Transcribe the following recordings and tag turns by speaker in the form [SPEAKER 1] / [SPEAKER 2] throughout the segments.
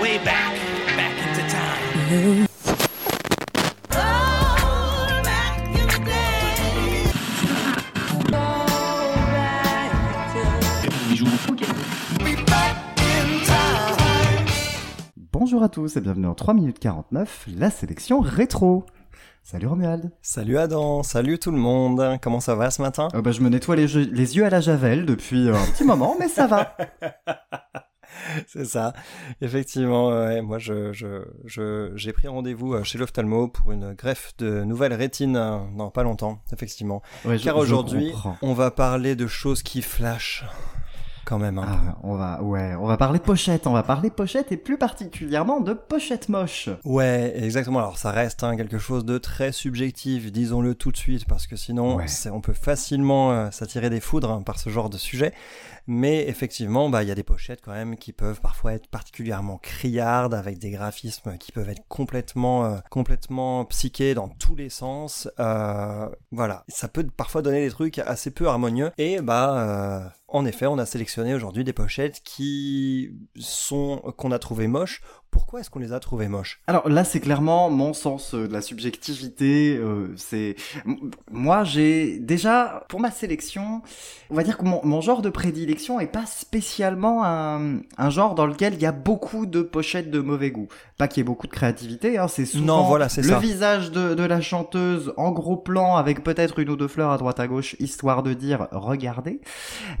[SPEAKER 1] way back, back into time.
[SPEAKER 2] Bonjour à tous et bienvenue en 3 minutes 49, la sélection rétro. Salut Romuald.
[SPEAKER 3] Salut Adam, salut tout le monde. Comment ça va ce matin?
[SPEAKER 2] Euh, bah, je me nettoie les, jeux- les yeux à la javel depuis euh, un petit moment, mais ça va.
[SPEAKER 3] C'est ça. Effectivement, ouais, moi je je je j'ai pris rendez-vous euh, chez l'ophtalmo pour une greffe de nouvelle rétine euh, dans pas longtemps, effectivement.
[SPEAKER 2] Ouais, je-
[SPEAKER 3] Car
[SPEAKER 2] je
[SPEAKER 3] aujourd'hui, on va parler de choses qui flashent quand même peu.
[SPEAKER 2] Ah, on va, ouais, on va parler pochette, on va parler pochette et plus particulièrement de pochette moche.
[SPEAKER 3] Ouais, exactement. Alors ça reste hein, quelque chose de très subjectif, disons-le tout de suite, parce que sinon
[SPEAKER 2] Ouais.
[SPEAKER 3] on peut facilement euh, s'attirer des foudres hein, par ce genre de sujet. Mais effectivement, bah il y a des pochettes quand même qui peuvent parfois être particulièrement criardes, avec des graphismes qui peuvent être complètement, euh, complètement psychés dans tous les sens. Euh, voilà, ça peut parfois donner des trucs assez peu harmonieux. Et bah euh, en effet, on a sélectionné aujourd'hui des pochettes qui sont qu'on a trouvé moches. Pourquoi est-ce qu'on les a trouvées moches?
[SPEAKER 2] Alors là, c'est clairement mon sens euh, de la subjectivité. euh, c'est moi, j'ai déjà pour ma sélection, on va dire que mon, mon genre de prédilection est pas spécialement un, un genre dans lequel il y a beaucoup de pochettes de mauvais goût. Pas qu'il y ait beaucoup de créativité. Hein, c'est souvent
[SPEAKER 3] Non, voilà, c'est
[SPEAKER 2] le
[SPEAKER 3] ça.
[SPEAKER 2] visage de, de la chanteuse en gros plan avec peut-être une ou deux fleurs à droite à gauche, histoire de dire regardez.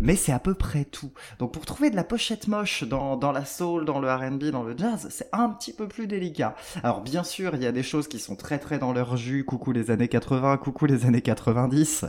[SPEAKER 2] Mais c'est à peu près tout. Donc pour trouver de la pochette moche dans, dans la soul, dans le R&B, dans le jazz, c'est un petit peu plus délicat. Alors bien sûr, il y a des choses qui sont très très dans leur jus, coucou les années 80, coucou les années 90,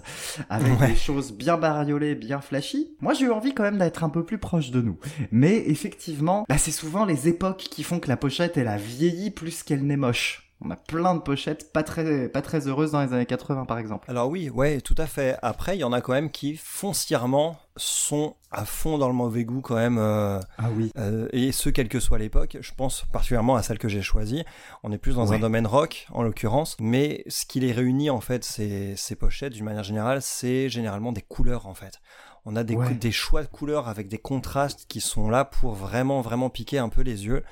[SPEAKER 2] avec
[SPEAKER 3] Ouais.
[SPEAKER 2] des choses bien bariolées, bien flashy. Moi j'ai eu envie quand même d'être un peu plus proche de nous. Mais effectivement, bah, c'est souvent les époques qui font que la pochette elle a vieilli plus qu'elle n'est moche. On a plein de pochettes pas très, pas très heureuses dans les années 80 par exemple.
[SPEAKER 3] Alors oui, ouais, tout à fait. Après, il y en a quand même qui foncièrement sont à fond dans le mauvais goût quand même. euh,
[SPEAKER 2] Ah oui.
[SPEAKER 3] euh, et ce, quelle que soit l'époque. Je pense particulièrement à celle que j'ai choisie. On est plus dans
[SPEAKER 2] Ouais.
[SPEAKER 3] un domaine rock, en l'occurrence. Mais ce qui les réunit, en fait, ces, ces pochettes, d'une manière générale, c'est généralement des couleurs, en fait. On a des,
[SPEAKER 2] Ouais.
[SPEAKER 3] des choix de couleurs avec des contrastes qui sont là pour vraiment, vraiment piquer un peu les yeux.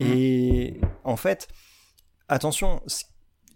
[SPEAKER 3] Et en fait, attention,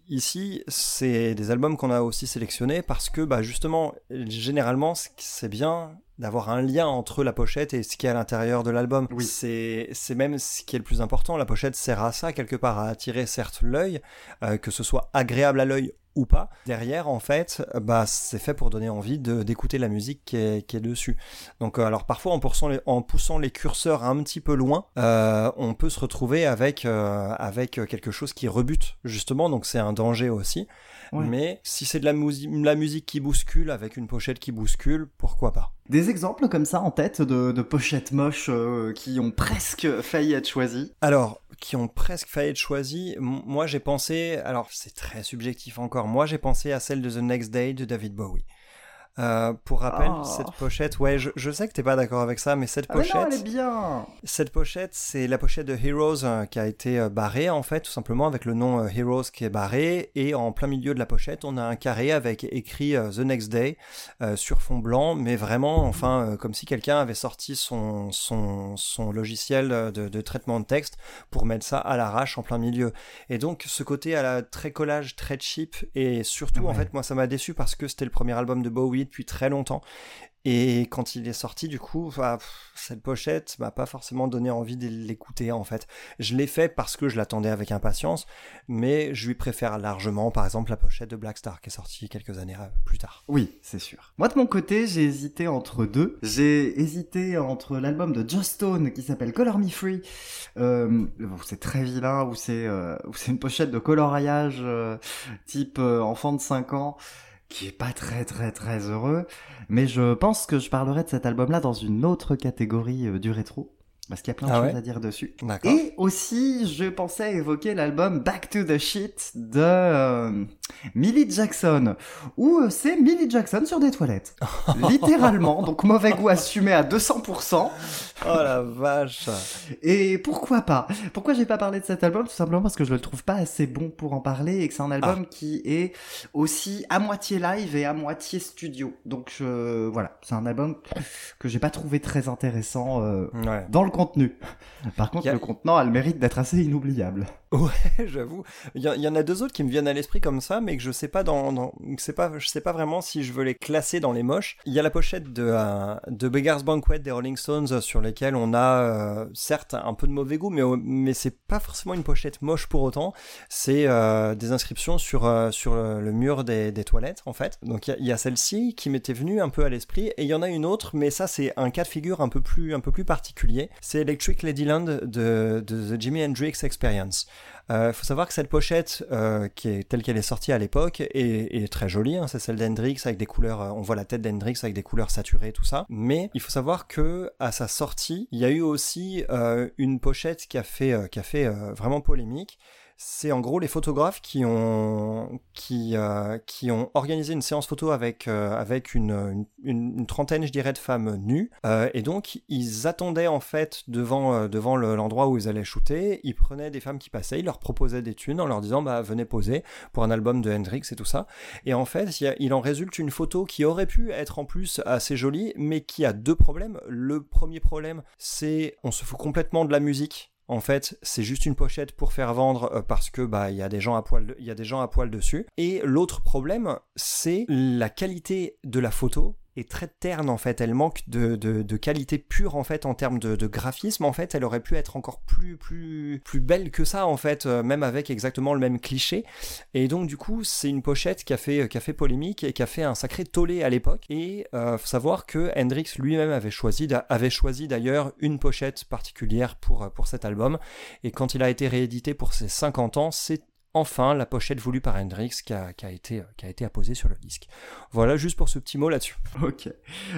[SPEAKER 3] ici, c'est des albums qu'on a aussi sélectionnés parce que, bah, justement, généralement, c'est bien d'avoir un lien entre la pochette et ce qui est à l'intérieur de l'album.
[SPEAKER 2] Oui.
[SPEAKER 3] C'est même ce qui est le plus important. La pochette sert à ça, quelque part, à attirer certes l'œil, euh, que ce soit agréable à l'œil ou pas. Derrière, en fait, bah, c'est fait pour donner envie d'écouter la musique qui est, qui est dessus. Donc, euh, alors parfois, en poussant les, en poussant les curseurs un petit peu loin, euh, on peut se retrouver avec, euh, avec quelque chose qui rebute, justement. Donc, c'est un danger aussi.
[SPEAKER 2] Ouais.
[SPEAKER 3] Mais si c'est de la, musi- la musique qui bouscule, avec une pochette qui bouscule, pourquoi pas?
[SPEAKER 2] Des exemples comme ça en tête de, de pochettes moches euh, qui ont presque failli être choisies?
[SPEAKER 3] Alors, qui ont presque failli être choisis, m- moi j'ai pensé, alors c'est très subjectif encore, moi j'ai pensé à celle de The Next Day de David Bowie. Euh, pour rappel,
[SPEAKER 2] Ah.
[SPEAKER 3] cette pochette, ouais, je, je sais que t'es pas d'accord avec ça, mais cette
[SPEAKER 2] Ah mais
[SPEAKER 3] pochette,
[SPEAKER 2] non, elle est bien
[SPEAKER 3] cette pochette, c'est la pochette de Heroes euh, qui a été euh, barrée en fait, tout simplement avec le nom euh, Heroes qui est barré, et en plein milieu de la pochette, on a un carré avec écrit euh, The Next Day euh, sur fond blanc, mais vraiment, enfin, euh, comme si quelqu'un avait sorti son son, son logiciel de, de traitement de texte pour mettre ça à l'arrache en plein milieu. Et donc, ce côté à la très collage, très cheap, et surtout, en fait, moi, ça m'a déçu parce que c'était le premier album de Bowie depuis très longtemps. Et quand il est sorti, du coup, cette pochette m'a pas forcément donné envie de l'écouter, en fait. Je l'ai fait parce que je l'attendais avec impatience, mais je lui préfère largement, par exemple, la pochette de Black Star, qui est sortie quelques années euh, plus tard.
[SPEAKER 2] Oui, c'est sûr. Moi de mon côté, j'ai hésité entre deux. J'ai hésité entre l'album de Joss Stone qui s'appelle Color Me Free, euh, c'est très vilain, où c'est euh, où c'est une pochette de coloriage euh, type enfant de 5 ans qui est pas très très très heureux, mais je pense que je parlerai de cet album-là dans une autre catégorie euh, du rétro. Parce qu'il y a plein de
[SPEAKER 3] Ah
[SPEAKER 2] choses
[SPEAKER 3] ouais
[SPEAKER 2] à dire dessus. Et aussi, je pensais évoquer l'album Back to the Shit de euh, Millie Jackson, où euh, c'est Millie Jackson sur des toilettes. Littéralement, donc mauvais goût assumé à 200%.
[SPEAKER 3] Oh la vache
[SPEAKER 2] Et pourquoi pas? Pourquoi j'ai pas parlé de cet album? Tout simplement parce que je le trouve pas assez bon pour en parler et que c'est un album qui est aussi à moitié live et à moitié studio. Donc je- voilà, c'est un album que j'ai pas trouvé très intéressant euh,
[SPEAKER 3] Ouais.
[SPEAKER 2] dans le contenu. Par contre,
[SPEAKER 3] a-
[SPEAKER 2] le contenant a le mérite d'être assez inoubliable.
[SPEAKER 3] Ouais, j'avoue. Il y, en- il y en a deux autres qui me viennent à l'esprit comme ça, mais que je sais pas dans, dans que c'est pas, je sais pas vraiment si je veux les classer dans les moches. Il y a la pochette de euh, de Beggar's Banquet des Rolling Stones euh, sur lesquelles on a euh, certes un peu de mauvais goût, mais mais c'est pas forcément une pochette moche pour autant. C'est euh, des inscriptions sur sur le, mur des, des toilettes en fait. Donc il y a, a celle-ci qui m'était venue un peu à l'esprit, et il y en a une autre, mais ça c'est un cas de figure un peu plus un peu plus particulier. C'est Electric Ladyland de, The Jimi Hendrix Experience. Il faut savoir que cette pochette, euh, telle qu'elle est sortie à l'époque, est, très jolie. hein. c'est celle d'Hendrix avec des couleurs. euh, on voit la tête d'Hendrix avec des couleurs saturées, tout ça. Mais il faut savoir que à sa sortie, il y a eu aussi euh, une pochette qui a fait, euh, qui a fait euh, vraiment polémique. C'est en gros les photographes qui ont qui euh, ont organisé une séance photo avec euh, avec une, trentaine je dirais de femmes nues. Euh, et donc ils attendaient en fait devant devant le- l'endroit où ils allaient shooter. Ils prenaient des femmes qui passaient ils leur proposaient des thunes en leur disant bah venez poser pour un album de Hendrix et tout ça. Et en fait il, il en résulte une photo qui aurait pu être en plus assez jolie mais qui a deux problèmes. Le premier problème c'est on se fout complètement de la musique en fait, c'est juste une pochette pour faire vendre euh, parce que bah il y a des gens à poil, il y a des gens à poil dessus. Et l'autre problème, c'est la qualité de la photo est très terne en fait. Elle manque de, de, qualité pure en fait en termes de, graphisme. En fait, elle aurait pu être encore plus plus plus belle que ça en fait, euh, même avec exactement le même cliché. Et donc du coup, c'est une pochette qui a fait qui a fait polémique et qui a fait un sacré tollé à l'époque. Et euh, savoir que Hendrix lui-même avait choisi avait choisi d'ailleurs une pochette particulière pour pour cet album. Et quand il a été réédité pour ses 50 ans, c'est enfin la pochette voulue par Hendrix qui a, qui a été qui a été apposée sur le disque. Voilà juste pour ce petit mot là-dessus.
[SPEAKER 2] Ok.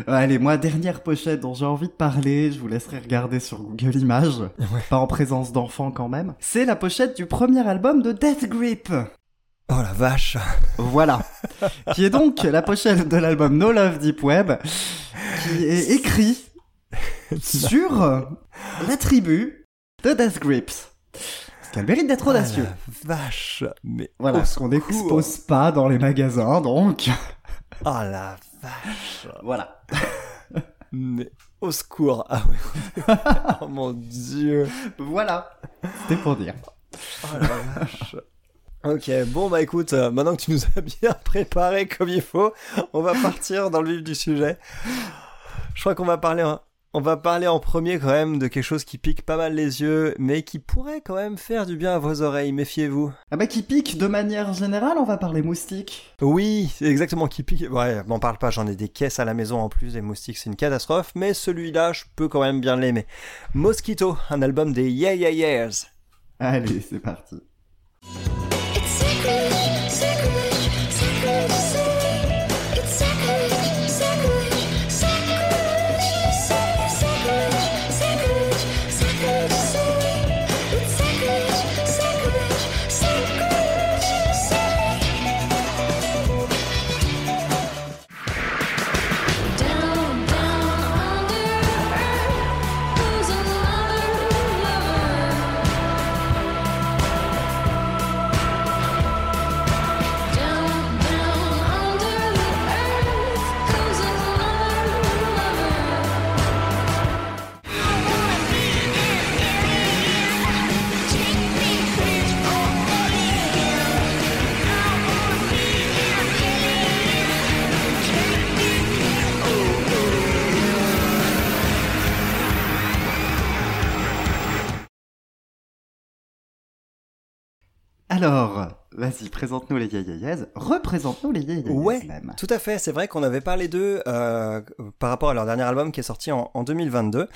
[SPEAKER 2] Allez, moi, dernière pochette dont j'ai envie de parler, je vous laisserai regarder sur Google Images, pas en présence d'enfants quand même. C'est la pochette du premier album de Death Grip.
[SPEAKER 3] Oh la vache.
[SPEAKER 2] Voilà. qui est donc la pochette de l'album No Love Deep Web, qui est écrit sur la tribu de Death Grips. Ce qui a le mérite d'être audacieux.
[SPEAKER 3] Ah la vache. Mais
[SPEAKER 2] Voilà, ce qu'on n'expose pas dans les magasins, donc.
[SPEAKER 3] Oh la vache.
[SPEAKER 2] Voilà.
[SPEAKER 3] Mais au secours. Ah ouais. oh mon dieu.
[SPEAKER 2] Voilà. C'était pour dire.
[SPEAKER 3] Oh la vache. Ok, bon bah écoute, euh, maintenant que tu nous as bien préparé comme il faut, on va partir dans le vif du sujet. Je crois qu'on va parler, en- on va parler en premier quand même de quelque chose qui pique pas mal les yeux, mais qui pourrait quand même faire du bien à vos oreilles. Méfiez-vous.
[SPEAKER 2] Ah bah qui pique de manière générale, on va parler moustique.
[SPEAKER 3] Oui, c'est exactement qui pique. Ouais, m'en parle pas, j'en ai des caisses à la maison en plus, les moustiques c'est une catastrophe, mais celui-là je peux quand même bien l'aimer. Mosquito, un album des Yeah Yeah Yeahs.
[SPEAKER 2] Allez, c'est parti.
[SPEAKER 4] It's
[SPEAKER 2] Alors, vas-y, présente-nous les yayayas. Représente-nous les yayayas
[SPEAKER 3] Ouais,
[SPEAKER 2] même.
[SPEAKER 3] Tout à fait, c'est vrai qu'on avait parlé d'eux euh, par rapport à leur dernier album qui est sorti en, en 2022.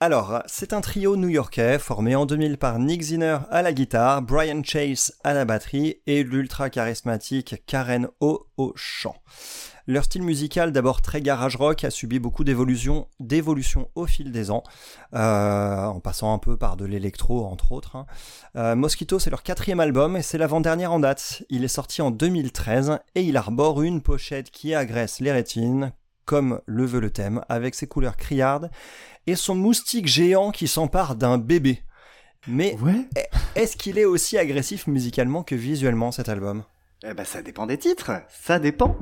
[SPEAKER 3] Alors, c'est un trio new-yorkais formé en 2000 par Nick Zinner à la guitare, Brian Chase à la batterie et l'ultra charismatique Karen O au chant. Leur style musical, d'abord très garage rock, a subi beaucoup d'évolutions d'évolutions au fil des ans, euh, en passant un peu par de l'électro entre autres. hein. Euh, Mosquito, c'est leur quatrième album et c'est l'avant-dernier en date. Il est sorti en 2013 et il arbore une pochette qui agresse les rétines, comme le veut le thème, avec ses couleurs criardes et son moustique géant qui s'empare d'un bébé. Mais
[SPEAKER 2] Ouais
[SPEAKER 3] est-ce qu'il est aussi agressif musicalement que visuellement cet album?
[SPEAKER 2] Eh ben, ça dépend des titres. Ça dépend.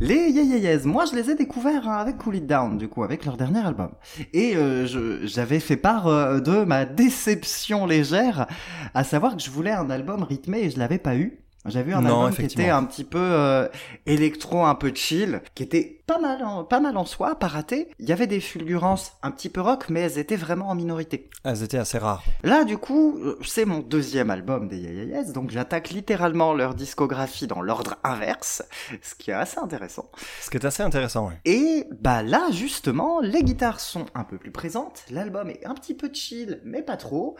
[SPEAKER 2] Les Yeah Yeah Yeahs, moi je les ai découverts hein, avec Cool It Down, du coup, avec leur dernier album. Et euh, j'avais fait part euh, de ma déception légère, à savoir que je voulais un album rythmé et je l'avais pas eu. J'avais eu un
[SPEAKER 3] Non,
[SPEAKER 2] album qui était un petit peu euh, électro, un peu chill, qui était pas mal, en, pas mal en soi, pas raté. Il y avait des fulgurances un petit peu rock, mais elles étaient vraiment en minorité.
[SPEAKER 3] Elles étaient assez rares.
[SPEAKER 2] Là, du coup, euh, c'est mon deuxième album des Yeahs, donc j'attaque littéralement leur discographie dans l'ordre inverse, ce qui est assez intéressant.
[SPEAKER 3] Ce qui est assez intéressant, ouais.
[SPEAKER 2] Et bah là, justement, les guitares sont un peu plus présentes, l'album est un petit peu chill, mais pas trop.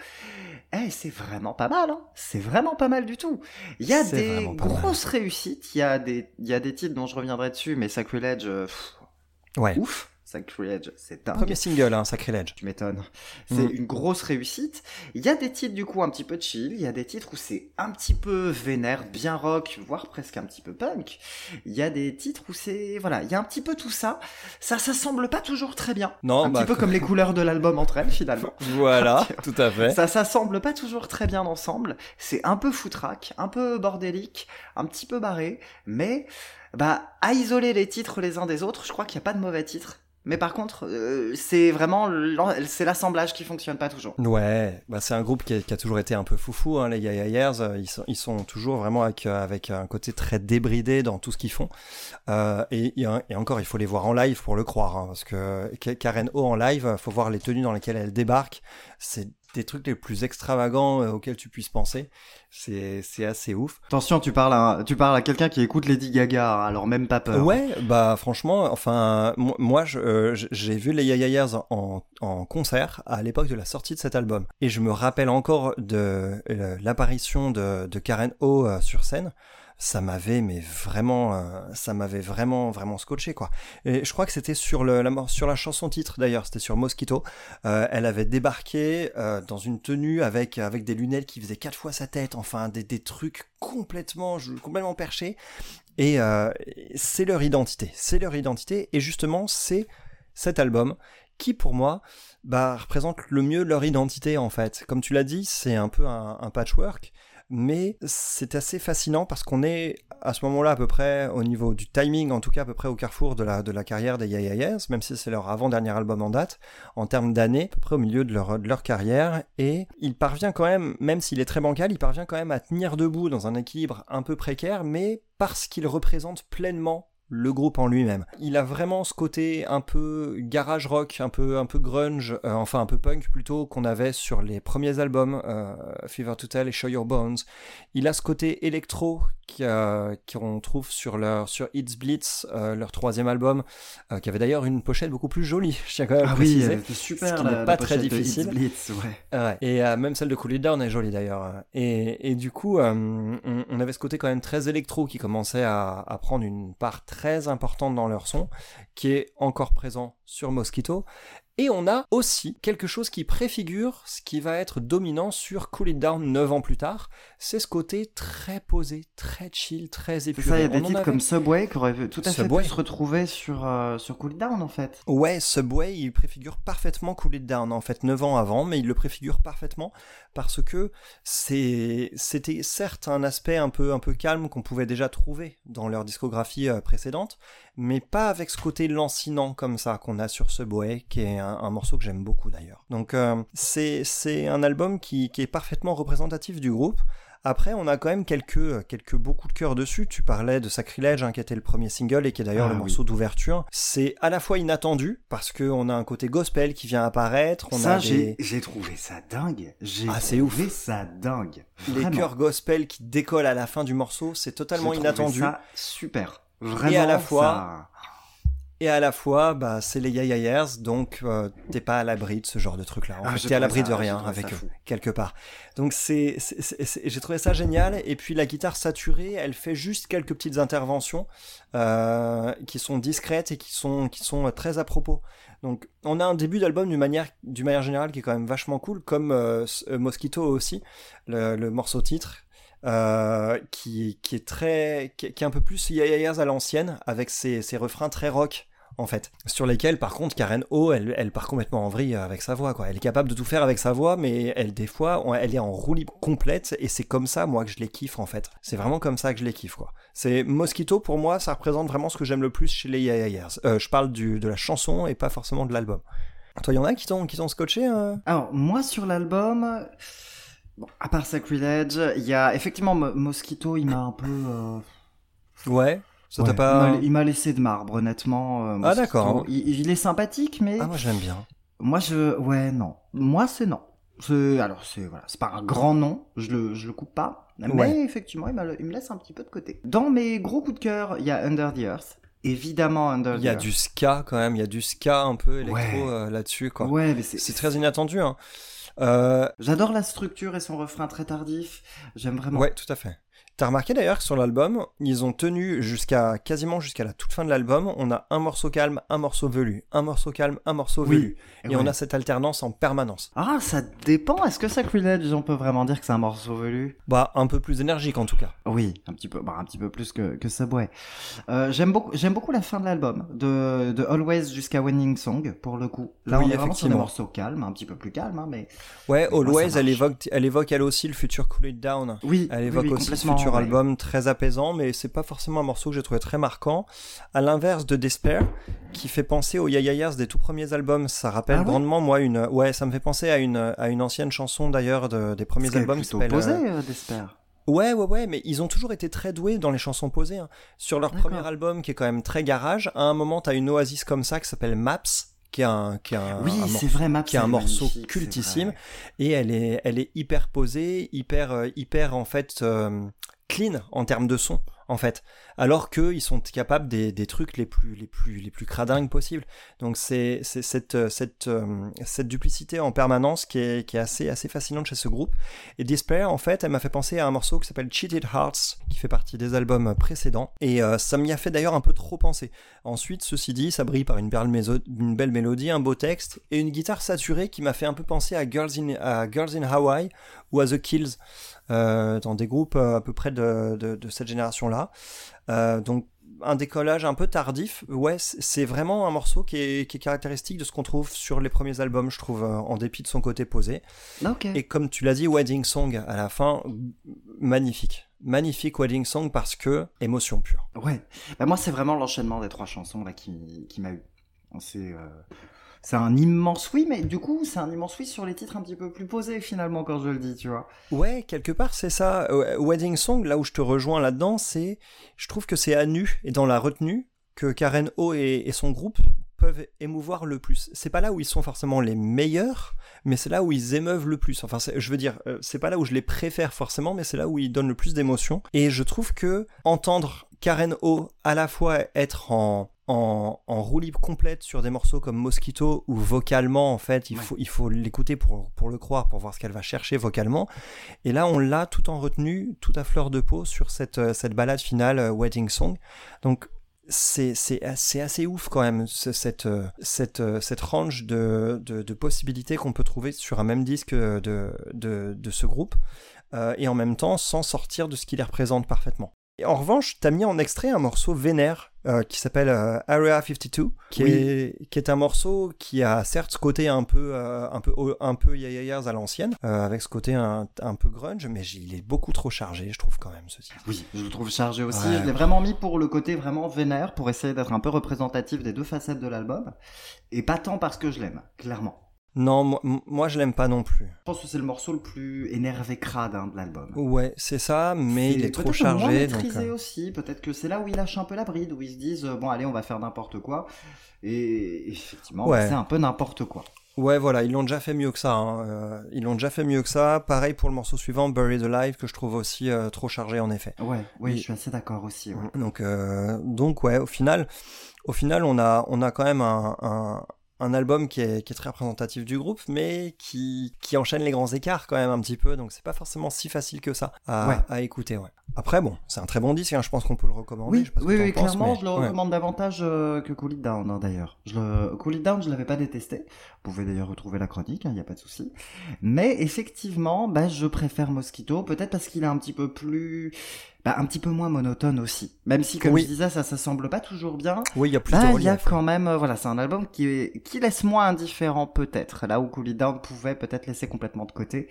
[SPEAKER 2] Eh, c'est vraiment pas mal, hein. C'est vraiment pas mal du tout. Il y a des
[SPEAKER 3] mal.
[SPEAKER 2] grosses réussites, il y a des, il y a des titres dont je reviendrai dessus, mais Sacrilege, pff,
[SPEAKER 3] Ouais.
[SPEAKER 2] ouf. Sacrilege, c'est dingue.
[SPEAKER 3] Premier single, hein, Sacrilege.
[SPEAKER 2] Tu m'étonnes. C'est
[SPEAKER 3] Mm.
[SPEAKER 2] une grosse réussite. Il y a des titres du coup un petit peu chill, il y a des titres où c'est un petit peu vénère, bien rock, voire presque un petit peu punk. Il y a des titres où c'est voilà, il y a un petit peu tout ça. Ça ça semble pas toujours très bien.
[SPEAKER 3] Non,
[SPEAKER 2] un
[SPEAKER 3] bah,
[SPEAKER 2] petit peu comme les couleurs de l'album entre elles finalement.
[SPEAKER 3] Voilà, tout à fait.
[SPEAKER 2] Ça ça semble pas toujours très bien ensemble. C'est un peu foutraque, un peu bordélique, un petit peu barré, mais bah à isoler les titres les uns des autres, je crois qu'il y a pas de mauvais titres. Mais par contre, euh, c'est vraiment c'est l'assemblage qui fonctionne pas toujours.
[SPEAKER 3] Ouais, bah c'est un groupe qui a, toujours été un peu foufou, hein, les Yeahs. Euh, Ils sont, ils sont toujours vraiment avec, euh, avec un côté très débridé dans tout ce qu'ils font. Euh, et, et, et encore, il faut les voir en live pour le croire, hein, parce que Ka- Karen O en live, faut voir les tenues dans lesquelles elle débarque. C'est des trucs les plus extravagants euh, auxquels tu puisses penser. C'est c'est assez ouf.
[SPEAKER 2] Attention, tu parles à, tu parles à quelqu'un qui écoute Lady Gaga, alors même pas peur.
[SPEAKER 3] Ouais, bah franchement, enfin, mo- moi, je, euh, j'ai vu les Yeahs en, en concert à l'époque de la sortie de cet album. Et je me rappelle encore de euh, l'apparition de, de Karen O sur scène. Ça m'avait, mais vraiment, euh, ça m'avait vraiment, vraiment scotché, quoi. Et je crois que c'était sur, le, la, sur la chanson titre, d'ailleurs, c'était sur Mosquito. Euh, elle avait débarqué euh, dans une tenue avec, avec des lunettes qui faisaient quatre fois sa tête, enfin, des, des trucs complètement, complètement perchés. Et c'est leur identité, c'est leur identité, et justement c'est cet album qui pour moi bah, représente le mieux leur identité en fait. Comme tu l'as dit, c'est un peu un patchwork, mais c'est assez fascinant parce qu'on est à ce moment-là à peu près au niveau du timing, en tout cas à peu près au carrefour de la, carrière des Yeah même si c'est leur avant-dernier album en date, en termes d'années, à peu près au milieu de leur, de leur carrière, et il parvient quand même, même s'il est très bancal, il parvient quand même à tenir debout dans un équilibre un peu précaire, mais parce qu'il représente pleinement le groupe en lui-même. Il a vraiment ce côté un peu garage rock, un peu un peu grunge, euh, enfin un peu punk plutôt qu'on avait sur les premiers albums euh, Fever to Tell et Show Your Bones. Il a ce côté électro euh, qu'on trouve sur leur sur It's Blitz, euh, leur troisième album, qui avait d'ailleurs une pochette beaucoup plus jolie. Je tiens quand même à
[SPEAKER 2] Ah oui,
[SPEAKER 3] préciser.
[SPEAKER 2] était super.
[SPEAKER 3] ce qui n'est pas très difficile.
[SPEAKER 2] It's Blitz, ouais.
[SPEAKER 3] Ouais. Et même celle de Cool It Down est jolie d'ailleurs. Et, et du coup, on, on avait ce côté quand même très électro qui commençait à, à prendre une part très importante dans leur son, qui est encore présent sur Mosquito. Et on a aussi quelque chose qui préfigure ce qui va être dominant sur Cool It Down 9 ans plus tard. C'est ce côté très posé, très chill, très épuré.
[SPEAKER 2] ça, il y a des titres
[SPEAKER 3] avait-
[SPEAKER 2] comme Subway qui auraient tout à fait pu se retrouver sur, euh, sur Cool It Down en fait.
[SPEAKER 3] Ouais, Subway, il préfigure parfaitement Cool It Down, en fait, 9 ans avant, mais il le préfigure parfaitement parce que c'était certes un aspect un peu, un peu calme qu'on pouvait déjà trouver dans leur discographie euh, précédente, mais pas avec ce côté lancinant comme ça qu'on a sur Subway, qui est un, un morceau que j'aime beaucoup d'ailleurs. Donc, euh, c'est, c'est un album qui, qui est parfaitement représentatif du groupe. Après, on a quand même quelques, quelques beaucoup de cœur dessus. Tu parlais de Sacrilege, hein, qui était le premier single et qui est d'ailleurs
[SPEAKER 2] Ah
[SPEAKER 3] le
[SPEAKER 2] oui.
[SPEAKER 3] morceau d'ouverture. C'est à la fois inattendu parce qu'on a un côté gospel qui vient apparaître. On
[SPEAKER 2] ça,
[SPEAKER 3] a
[SPEAKER 2] j'ai
[SPEAKER 3] des,
[SPEAKER 2] j'ai trouvé ça dingue. J'ai
[SPEAKER 3] Ah, c'est
[SPEAKER 2] trouvé ça dingue.
[SPEAKER 3] les
[SPEAKER 2] Vraiment.
[SPEAKER 3] chœurs gospel qui décollent à la fin du morceau. C'est totalement inattendu.
[SPEAKER 2] ça super. Vraiment.
[SPEAKER 3] Et à la fois,
[SPEAKER 2] ça-
[SPEAKER 3] Et à la fois, bah, c'est les Yeahs, donc euh, t'es pas à l'abri de ce genre de truc-là. En
[SPEAKER 2] Ah,
[SPEAKER 3] fait, t'es à l'abri de rien avec eux,
[SPEAKER 2] fou.
[SPEAKER 3] quelque part. Donc c'est, j'ai trouvé ça génial. Et puis la guitare saturée, elle fait juste quelques petites interventions euh, qui sont discrètes et qui sont qui sont euh, très à propos. Donc on a un début d'album d'une manière d'une manière générale qui est quand même vachement cool, comme euh, Mosquito aussi, le, le morceau titre. euh, qui, qui est très qui, qui est un peu plus Yeahs à l'ancienne avec ses, ses refrains très rock en fait, sur lesquels par contre Karen O, elle, elle part complètement en vrille avec sa voix, quoi. Elle est capable de tout faire avec sa voix, mais elle des fois, on- elle est en roue libre complète, et c'est comme ça, moi, que je les kiffe en fait. C'est vraiment comme ça que je les kiffe, quoi. C'est Mosquito pour moi, ça représente vraiment ce que j'aime le plus chez les Yeah. Euh, je parle du, de la chanson et pas forcément de l'album. Toi, y en a qui t'ont qui t'ont scotché euh?
[SPEAKER 2] Alors, moi, sur l'album, bon, à part Sacrilege, il y a effectivement Mo- Mosquito, il m'a un peu. euh,
[SPEAKER 3] Ouais. Ça t'a
[SPEAKER 2] ouais,
[SPEAKER 3] pas.
[SPEAKER 2] il m'a- Il laissé de marbre, honnêtement. euh,
[SPEAKER 3] Ah, d'accord.
[SPEAKER 2] Il, il est sympathique, mais
[SPEAKER 3] Ah, moi j'aime bien.
[SPEAKER 2] moi, je. Ouais, non. Moi, c'est non. Alors, c'est voilà, pas un grand nom, je le, je le coupe pas. Mais
[SPEAKER 3] Ouais.
[SPEAKER 2] effectivement, il, il me laisse un petit peu de côté. Dans mes gros coups de cœur, il y a Under the Earth. Évidemment, Under
[SPEAKER 3] Il
[SPEAKER 2] the
[SPEAKER 3] y a
[SPEAKER 2] Earth.
[SPEAKER 3] du ska quand même, il y a du ska un peu électro
[SPEAKER 2] Ouais.
[SPEAKER 3] euh, là-dessus, quoi.
[SPEAKER 2] Ouais, mais c'est
[SPEAKER 3] C'est très inattendu, hein. Euh,
[SPEAKER 2] J'adore la structure et son refrain très tardif. J'aime vraiment.
[SPEAKER 3] Ouais, tout à fait. T'as remarqué d'ailleurs que sur l'album, ils ont tenu jusqu'à quasiment jusqu'à la toute fin de l'album, on a un morceau calme, un morceau velu, un morceau calme, un morceau
[SPEAKER 2] Oui.
[SPEAKER 3] velu, et
[SPEAKER 2] Ouais.
[SPEAKER 3] on a cette alternance en permanence.
[SPEAKER 2] Ah, ça dépend. Est-ce que Sacrilege, on peut vraiment dire que c'est un morceau velu?
[SPEAKER 3] Bah un peu plus énergique en tout cas.
[SPEAKER 2] Oui, un petit peu, bah, un petit peu plus que, que Subway. Euh, j'aime beaucoup, j'aime beaucoup la fin de l'album, de, de Always jusqu'à Winning Song, pour le coup. Là,
[SPEAKER 3] Oui,
[SPEAKER 2] on est vraiment sur des morceaux calmes, un petit peu plus calmes, hein, mais
[SPEAKER 3] Ouais,
[SPEAKER 2] Mais
[SPEAKER 3] Always, elle évoque, elle évoque elle aussi le futur Cool It Down.
[SPEAKER 2] oui,
[SPEAKER 3] Elle évoque
[SPEAKER 2] oui,
[SPEAKER 3] aussi ce
[SPEAKER 2] complètement, ouais.
[SPEAKER 3] album très apaisant, mais c'est pas forcément un morceau que j'ai trouvé très marquant. À l'inverse de Despair, qui fait penser aux Yaya Yeahs des tout premiers albums, ça rappelle
[SPEAKER 2] Ah ouais
[SPEAKER 3] grandement moi une, ouais, ça me fait penser à une à une ancienne chanson d'ailleurs de- des premiers albums qui s'appelle.
[SPEAKER 2] posé,
[SPEAKER 3] euh,
[SPEAKER 2] euh, Despair.
[SPEAKER 3] Ouais, ouais, ouais, mais ils ont toujours été très doués dans les chansons posées. hein. Sur leur premier album, qui est quand même très garage, à un moment, t'as une oasis comme ça qui s'appelle Maps, qui est un, qui est un,
[SPEAKER 2] oui, vrai,
[SPEAKER 3] qui est un morceau cultissime. et elle est, elle est hyper posée, hyper, euh, hyper en fait euh, clean en termes de son, en fait. Alors que ils sont capables des, des trucs les plus, les plus, les plus cradingues possibles. Donc c'est, cette, cette, euh, cette duplicité en permanence qui est, qui est assez, assez fascinante chez ce groupe. Et Despair, en fait, elle m'a fait penser à un morceau qui s'appelle Cheated Hearts, qui fait partie des albums précédents. Et euh, ça m'y a fait d'ailleurs un peu trop penser. Ensuite, ceci dit, ça brille par une belle, une belle mélodie, un beau texte et une guitare saturée qui m'a fait un peu penser à Girls in, à Girls in Hawaii ou à The Kills, euh, dans des groupes euh, à peu près de, de, de cette génération-là. Euh, donc un décollage un peu tardif, ouais, c'est vraiment un morceau qui est, qui est caractéristique de ce qu'on trouve sur les premiers albums, je trouve, en dépit de son côté posé.
[SPEAKER 2] Ok.
[SPEAKER 3] Et comme tu l'as dit, Wedding Song à la fin, magnifique. Magnifique Wedding Song parce que émotion pure.
[SPEAKER 2] Ouais. Bah, moi, c'est vraiment l'enchaînement des trois chansons là qui, qui m'a eu. C'est euh, c'est un immense oui, mais du coup, c'est un immense oui sur les titres un petit peu plus posés finalement quand je le dis, tu vois.
[SPEAKER 3] Ouais, quelque part c'est ça. Wedding Song, là où je te rejoins là-dedans, c'est, je trouve que c'est à nu et dans la retenue que Karen O et, et son groupe peuvent émouvoir le plus. C'est pas là où ils sont forcément les meilleurs, mais c'est là où ils émeuvent le plus. Enfin, je veux dire, euh, c'est pas là où je les préfère forcément, mais c'est là où ils donnent le plus d'émotion. Et je trouve que entendre Karen O à la fois être en en, en roue libre complète sur des morceaux comme Mosquito où vocalement en fait il
[SPEAKER 2] Ouais.
[SPEAKER 3] faut il faut l'écouter pour pour le croire pour voir ce qu'elle va chercher vocalement. Et là on l'a tout en retenue tout à fleur de peau sur cette euh, cette balade finale euh, Wedding Song. Donc c'est c'est c'est assez ouf quand même ce- cette euh, cette cette range de de, de possibilités qu'on peut trouver sur un même disque de de de ce groupe euh, et en même temps sans sortir de ce qui les représente parfaitement et en revanche, t'as mis en extrait un morceau vénère euh, qui s'appelle euh, Area 52, qui
[SPEAKER 2] Oui.
[SPEAKER 3] est qui est un morceau qui a certes ce côté un peu euh, un peu un peu yeah, yeah, yeahs à l'ancienne, euh, avec ce côté un, un peu grunge, mais il est beaucoup trop chargé, je trouve quand même ceci.
[SPEAKER 2] Oui, je le trouve chargé aussi.
[SPEAKER 3] Ouais.
[SPEAKER 2] Je l'ai vraiment mis pour le côté vraiment vénère, pour essayer d'être un peu représentatif des deux facettes de l'album. Et pas tant parce que je l'aime, clairement.
[SPEAKER 3] Non, moi, je l'aime pas non plus.
[SPEAKER 2] Je pense que c'est le morceau le plus énervé crade hein, de l'album.
[SPEAKER 3] Ouais, c'est ça, mais il
[SPEAKER 2] C'est
[SPEAKER 3] est trop
[SPEAKER 2] peut-être moins
[SPEAKER 3] chargé. Donc,
[SPEAKER 2] maîtrisé
[SPEAKER 3] euh,
[SPEAKER 2] aussi. Peut-être que c'est là où ils lâchent un peu la bride, où ils se disent euh, bon allez on va faire n'importe quoi. Et effectivement,
[SPEAKER 3] Ouais.
[SPEAKER 2] c'est un peu n'importe quoi.
[SPEAKER 3] Ouais, voilà, ils l'ont déjà fait mieux que ça. hein, euh, ils l'ont déjà fait mieux que ça. Pareil pour le morceau suivant, Buried Alive, que je trouve aussi euh, trop chargé en effet.
[SPEAKER 2] Ouais, oui,
[SPEAKER 3] Il-
[SPEAKER 2] je suis assez d'accord aussi. ouais.
[SPEAKER 3] Donc, euh, donc ouais, au final, au final, on a, on a quand même un, un, un album qui est, qui est très représentatif du groupe, mais qui, qui enchaîne les grands écarts quand même un petit peu. Donc, c'est pas forcément si facile que ça à,
[SPEAKER 2] Ouais.
[SPEAKER 3] à écouter. Ouais. Après, bon, c'est un très bon disque. hein, je pense qu'on peut le recommander.
[SPEAKER 2] Oui,
[SPEAKER 3] je
[SPEAKER 2] oui, oui,
[SPEAKER 3] penses,
[SPEAKER 2] clairement,
[SPEAKER 3] mais-
[SPEAKER 2] je le
[SPEAKER 3] ouais.
[SPEAKER 2] recommande davantage euh, que Cool It Down, hein, d'ailleurs. Je le... Cool It Down, je l'avais pas détesté. Vous pouvez d'ailleurs retrouver la chronique, il n'y a pas de souci. Mais effectivement, bah, je préfère Mosquito, peut-être parce qu'il est un petit peu plus... bah, un petit peu moins monotone aussi. Même si, comme
[SPEAKER 3] Oui.
[SPEAKER 2] je disais, ça s'assemble pas toujours bien.
[SPEAKER 3] Oui, il y a plus
[SPEAKER 2] Bah, il y a quand même, euh, voilà, c'est un album qui, est- qui laisse moins indifférent peut-être. Là où Cool Down pouvait peut-être laisser complètement de côté,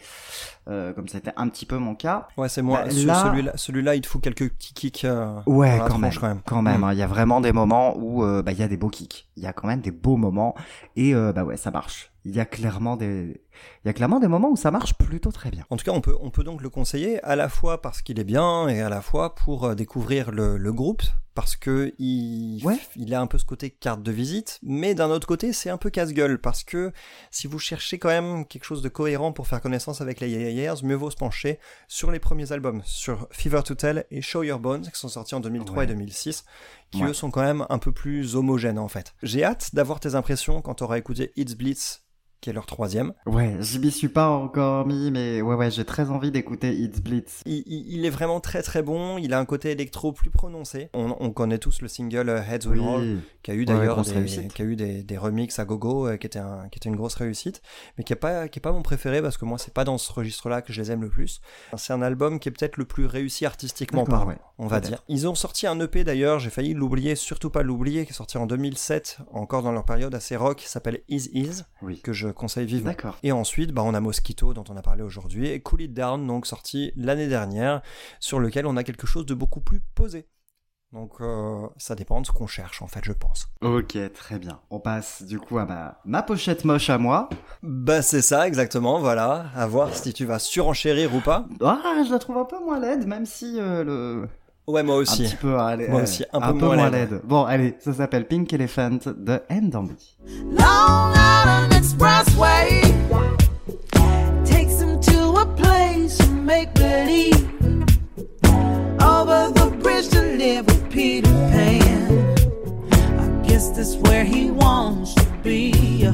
[SPEAKER 2] euh, comme c'était un petit peu mon cas.
[SPEAKER 3] Ouais, c'est moi.
[SPEAKER 2] Bah, là-
[SPEAKER 3] Celui-là, celui-là, il te fout quelques petits kicks. euh,
[SPEAKER 2] Ouais, quand même,
[SPEAKER 3] quand même.
[SPEAKER 2] quand même.
[SPEAKER 3] Mm.
[SPEAKER 2] hein. Il y a vraiment des moments où euh, bah, il y a des beaux kicks. Il y a quand même des beaux moments et bah ouais, ça marche. Il y a clairement des, il y a clairement des moments où ça marche plutôt très bien.
[SPEAKER 3] En tout cas, on peut, on peut donc le conseiller à la fois parce qu'il est bien et à la fois pour euh, découvrir le, le groupe parce que il,
[SPEAKER 2] Ouais.
[SPEAKER 3] il a un peu ce côté carte de visite, mais d'un autre côté, c'est un peu casse-gueule parce que si vous cherchez quand même quelque chose de cohérent pour faire connaissance avec les Yeahs, mieux vaut se pencher sur les premiers albums, sur Fever to Tell et Show Your Bones qui sont sortis en 2003
[SPEAKER 2] Ouais.
[SPEAKER 3] et 2006, qui
[SPEAKER 2] Ouais.
[SPEAKER 3] eux sont quand même un peu plus homogènes en fait. J'ai hâte d'avoir tes impressions quand tu auras écouté It's Blitz qui est leur troisième.
[SPEAKER 2] Ouais, j'y m'y suis pas encore mis, mais ouais, ouais, j'ai très envie d'écouter It's Blitz.
[SPEAKER 3] Il, il- il est vraiment très très bon, il a un côté électro plus prononcé. On, on connaît tous le single euh, Heads Will Roll,
[SPEAKER 2] Oui.
[SPEAKER 3] qui a eu
[SPEAKER 2] Ouais,
[SPEAKER 3] d'ailleurs
[SPEAKER 2] grosse
[SPEAKER 3] des, qui a eu des, des remixes à gogo, euh, qui, était un- qui était une grosse réussite, mais qui est pas, qui est pas mon préféré parce que moi c'est pas dans ce registre-là que je les aime le plus. C'est un album qui est peut-être le plus réussi artistiquement parlant,
[SPEAKER 2] ouais.
[SPEAKER 3] on va dire. Ils ont sorti un EP d'ailleurs, j'ai failli l'oublier, surtout pas l'oublier, qui est sorti en 2007, encore dans leur période assez rock, qui s'appelle Is Is,
[SPEAKER 2] Oui.
[SPEAKER 3] que je conseille vivement.
[SPEAKER 2] D'accord.
[SPEAKER 3] Et ensuite, bah, on a Mosquito dont on a parlé aujourd'hui et Cool It Down, donc sorti l'année dernière, sur lequel on a quelque chose de beaucoup plus posé. Donc euh, ça dépend de ce qu'on cherche en fait, je pense.
[SPEAKER 2] Ok, très bien. On passe du coup à ma, ma pochette moche à moi.
[SPEAKER 3] Bah c'est ça exactement, voilà. À voir si tu vas surenchérir ou pas.
[SPEAKER 2] Ah, je la trouve un peu moins laide, même si euh, le,
[SPEAKER 3] Ouais moi
[SPEAKER 2] un petit peu, allez,
[SPEAKER 3] Moi
[SPEAKER 2] eh,
[SPEAKER 3] aussi, un peu moins laide.
[SPEAKER 2] Bon, allez, ça s'appelle Pink Elephant de N-Dambi.
[SPEAKER 4] Long Island Expressway takes him to a place of make believe. Over the bridge to live with Peter Pan. I guess that's where he wants to be.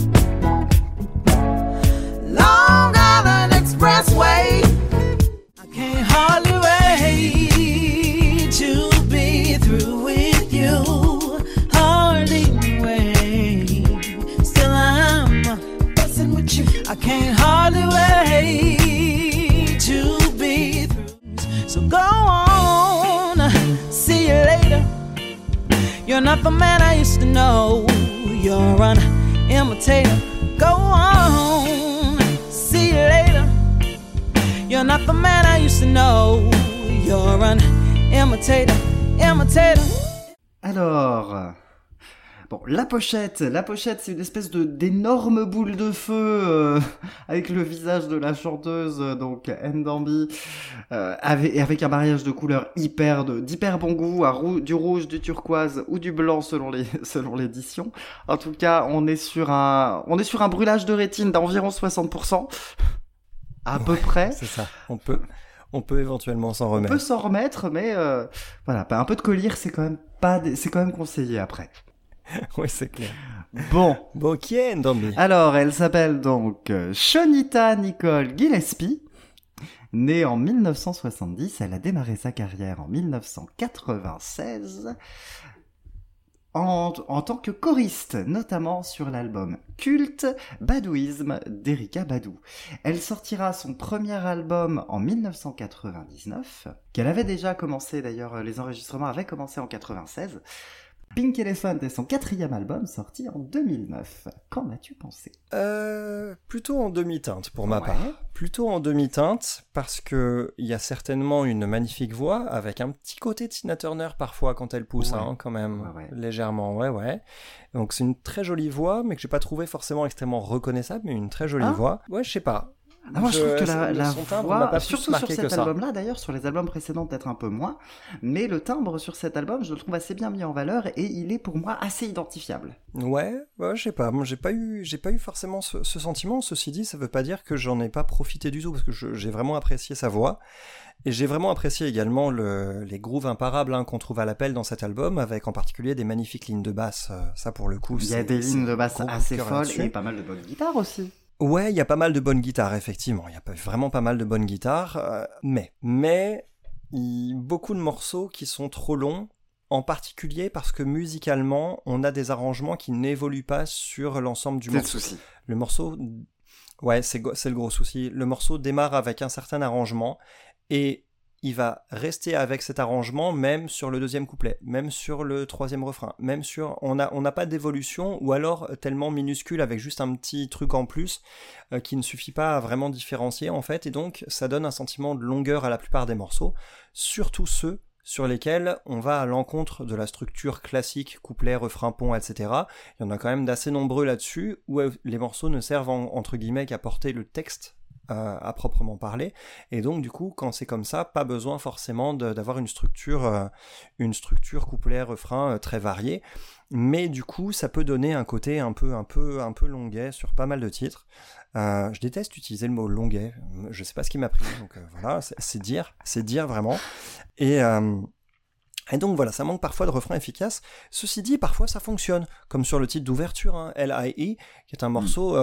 [SPEAKER 4] You're not the man I used to know. You're an imitator. Go on. See you later. You're not the man I used to know. You're an imitator. Imitator.
[SPEAKER 2] La pochette, la pochette, c'est une espèce de d'énorme boule de feu euh, avec le visage de la chanteuse, euh, donc N-Dambi, euh, avec, avec un mariage de couleurs hyper de d'hyper bon goût, à rou- du rouge, du turquoise ou du blanc selon les selon l'édition. En tout cas, on est sur un on est sur un brûlage de rétine d'environ 60%. À peu près.
[SPEAKER 3] C'est ça. On peut, on peut éventuellement s'en
[SPEAKER 2] On
[SPEAKER 3] remettre.
[SPEAKER 2] peut s'en remettre, mais euh, voilà, bah, un peu de collyre, c'est quand même pas, c'est quand même conseillé après.
[SPEAKER 3] oui c'est clair.
[SPEAKER 2] Bon,
[SPEAKER 3] Bon qui est Ndambi
[SPEAKER 2] alors elle s'appelle donc euh, Shonita Nicole Gillespie. Née en 1970, elle a démarré sa carrière en 1996 en, en tant que choriste, notamment sur l'album culte Badouisme d'Erika Badou. Elle sortira son premier album en 1999, qu'elle avait déjà commencé d'ailleurs, les enregistrements avaient commencé en 96. Pink Elephant est son quatrième album sorti en 2009. Qu'en as-tu pensé?
[SPEAKER 3] Euh, plutôt en demi-teinte pour ma
[SPEAKER 2] Ouais.
[SPEAKER 3] part. Plutôt en demi-teinte parce que il y a certainement une magnifique voix avec un petit côté Tina Turner parfois quand elle pousse,
[SPEAKER 2] Ouais.
[SPEAKER 3] hein, quand même
[SPEAKER 2] ouais.
[SPEAKER 3] légèrement, ouais ouais. Donc c'est une très jolie voix, mais que j'ai pas trouvé forcément extrêmement reconnaissable, mais une très jolie
[SPEAKER 2] Ah.
[SPEAKER 3] voix. Ouais, je sais pas.
[SPEAKER 2] Ah, moi, je, trouve que la, voix,
[SPEAKER 3] pas
[SPEAKER 2] surtout sur cet album-là, d'ailleurs, sur les albums précédents, peut-être un peu moins, mais le timbre sur cet album, je le trouve assez bien mis en valeur et il est pour moi assez identifiable.
[SPEAKER 3] Ouais, ouais, je sais pas. Moi, j'ai pas eu, j'ai pas eu forcément ce, ce sentiment. Ceci dit, ça veut pas dire que j'en ai pas profité du tout parce que j'ai vraiment apprécié sa voix et j'ai vraiment apprécié également le, les grooves imparables hein, qu'on trouve à l'appel dans cet album, avec en particulier des magnifiques lignes de basse. euh, Ça, pour le coup,
[SPEAKER 2] Il y a des lignes de basse assez folles et pas mal de bonnes guitares aussi.
[SPEAKER 3] Ouais, il y a pas mal de bonnes guitares, effectivement. Il y a vraiment pas mal de bonnes guitares. euh, mais, mais, beaucoup de morceaux qui sont trop longs, en particulier parce que musicalement, on a des arrangements qui n'évoluent pas sur l'ensemble du
[SPEAKER 2] C'est le
[SPEAKER 3] morceau.
[SPEAKER 2] souci.
[SPEAKER 3] Le morceau, ouais, c'est le gros souci. Le morceau démarre avec un certain arrangement et il va rester avec cet arrangement même sur le deuxième couplet, même sur le troisième refrain, même sur on n'a pas d'évolution ou alors tellement minuscule avec juste un petit truc en plus euh, qui ne suffit pas à vraiment différencier en fait et donc ça donne un sentiment de longueur à la plupart des morceaux, surtout ceux sur lesquels on va à l'encontre de la structure classique, couplet, refrain, pont, etc. Il y en a quand même d'assez nombreux là-dessus, où les morceaux ne servent entre guillemets qu'à porter le texte euh, à proprement parler. Et donc du coup, quand c'est comme ça, pas besoin forcément d'avoir une structure, euh, une structure couplet refrain euh, très variée. Mais du coup, ça peut donner un côté un peu, un peu, un peu longuet sur pas mal de titres. je déteste utiliser le mot longuet. Je sais pas ce qui m'a pris. Donc voilà, c'est dire, c'est dire vraiment. Et et donc voilà, ça manque parfois de refrain efficace. Ceci dit, parfois ça fonctionne, comme sur le titre d'ouverture, hein, L.I.E., qui est un morceau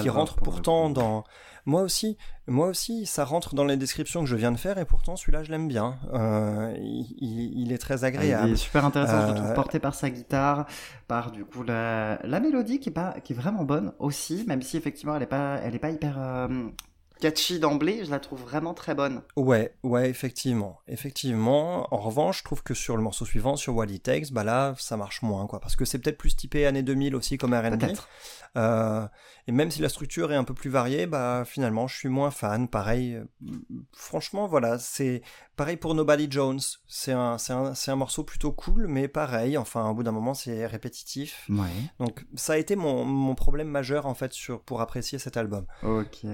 [SPEAKER 3] qui, rentre pourtant dans... Moi aussi, moi aussi, ça rentre dans les descriptions que je viens de faire, et pourtant celui-là je l'aime bien. Euh, il, est très agréable.
[SPEAKER 2] Il est super intéressant, je le trouve, euh, porté par sa guitare, par du coup la, la mélodie qui est, pas, qui est vraiment bonne aussi, même si effectivement elle est pas, elle est pas hyper... Catchy d'emblée, je la trouve vraiment très bonne.
[SPEAKER 3] Ouais, ouais, effectivement. Effectivement. En revanche, je trouve que sur le morceau suivant, sur Wally Takes, bah là, ça marche moins, quoi. Parce que c'est peut-être plus typé années 2000 aussi comme R&B. Euh, et même si la structure est un peu plus variée, bah finalement je suis moins fan. Pareil, euh, franchement voilà, c'est pareil pour Nobody Jones. C'est un, un, un, morceau plutôt cool, mais pareil, enfin au bout d'un moment c'est répétitif.
[SPEAKER 2] Ouais.
[SPEAKER 3] Donc ça a été mon, mon, problème majeur en fait sur, pour apprécier cet album.
[SPEAKER 2] Ok,